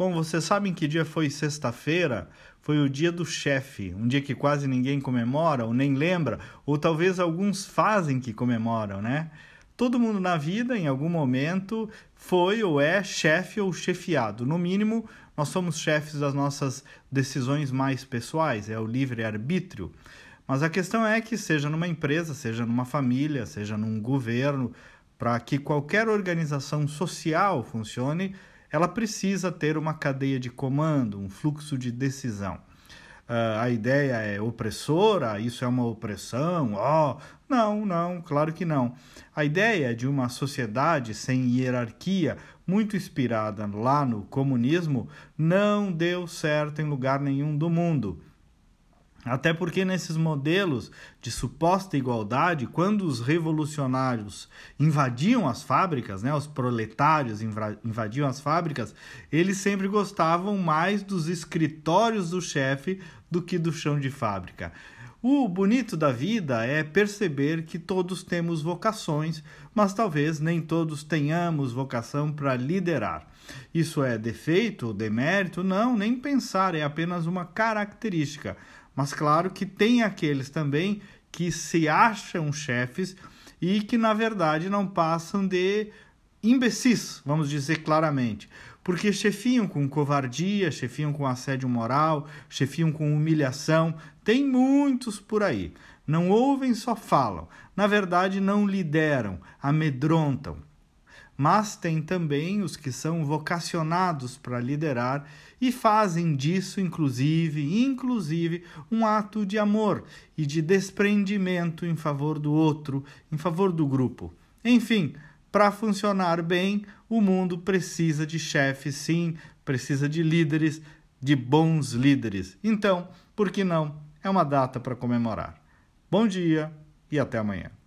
Bom, vocês sabem que dia foi sexta-feira? Foi o dia do chefe, um dia que quase ninguém comemora ou nem lembra, ou talvez alguns fazem que comemoram, né? Todo mundo na vida, em algum momento, foi ou é chefe ou chefiado. No mínimo, nós somos chefes das nossas decisões mais pessoais, é o livre-arbítrio. Mas a questão é que, seja numa empresa, seja numa família, seja num governo, para que qualquer organização social funcione, ela precisa ter uma cadeia de comando, um fluxo de decisão. Uh, a ideia é opressora, isso é uma opressão, ó. Oh, não, não, claro que não. A ideia de uma sociedade sem hierarquia, muito inspirada lá no comunismo, não deu certo em lugar nenhum do mundo. Até porque nesses modelos de suposta igualdade, quando os revolucionários invadiam as fábricas, né, os proletários invadiam as fábricas, eles sempre gostavam mais dos escritórios do chefe do que do chão de fábrica. O bonito da vida é perceber que todos temos vocações, mas talvez nem todos tenhamos vocação para liderar. Isso é defeito ou demérito? Não, nem pensar, é apenas uma característica. Mas claro que tem aqueles também que se acham chefes e que na verdade não passam de imbecis, vamos dizer claramente. Porque chefiam com covardia, chefiam com assédio moral, chefiam com humilhação. Tem muitos por aí. Não ouvem, só falam. Na verdade, não lideram, amedrontam mas tem também os que são vocacionados para liderar e fazem disso inclusive, inclusive um ato de amor e de desprendimento em favor do outro, em favor do grupo. Enfim, para funcionar bem, o mundo precisa de chefes, sim, precisa de líderes, de bons líderes. Então, por que não? É uma data para comemorar. Bom dia e até amanhã.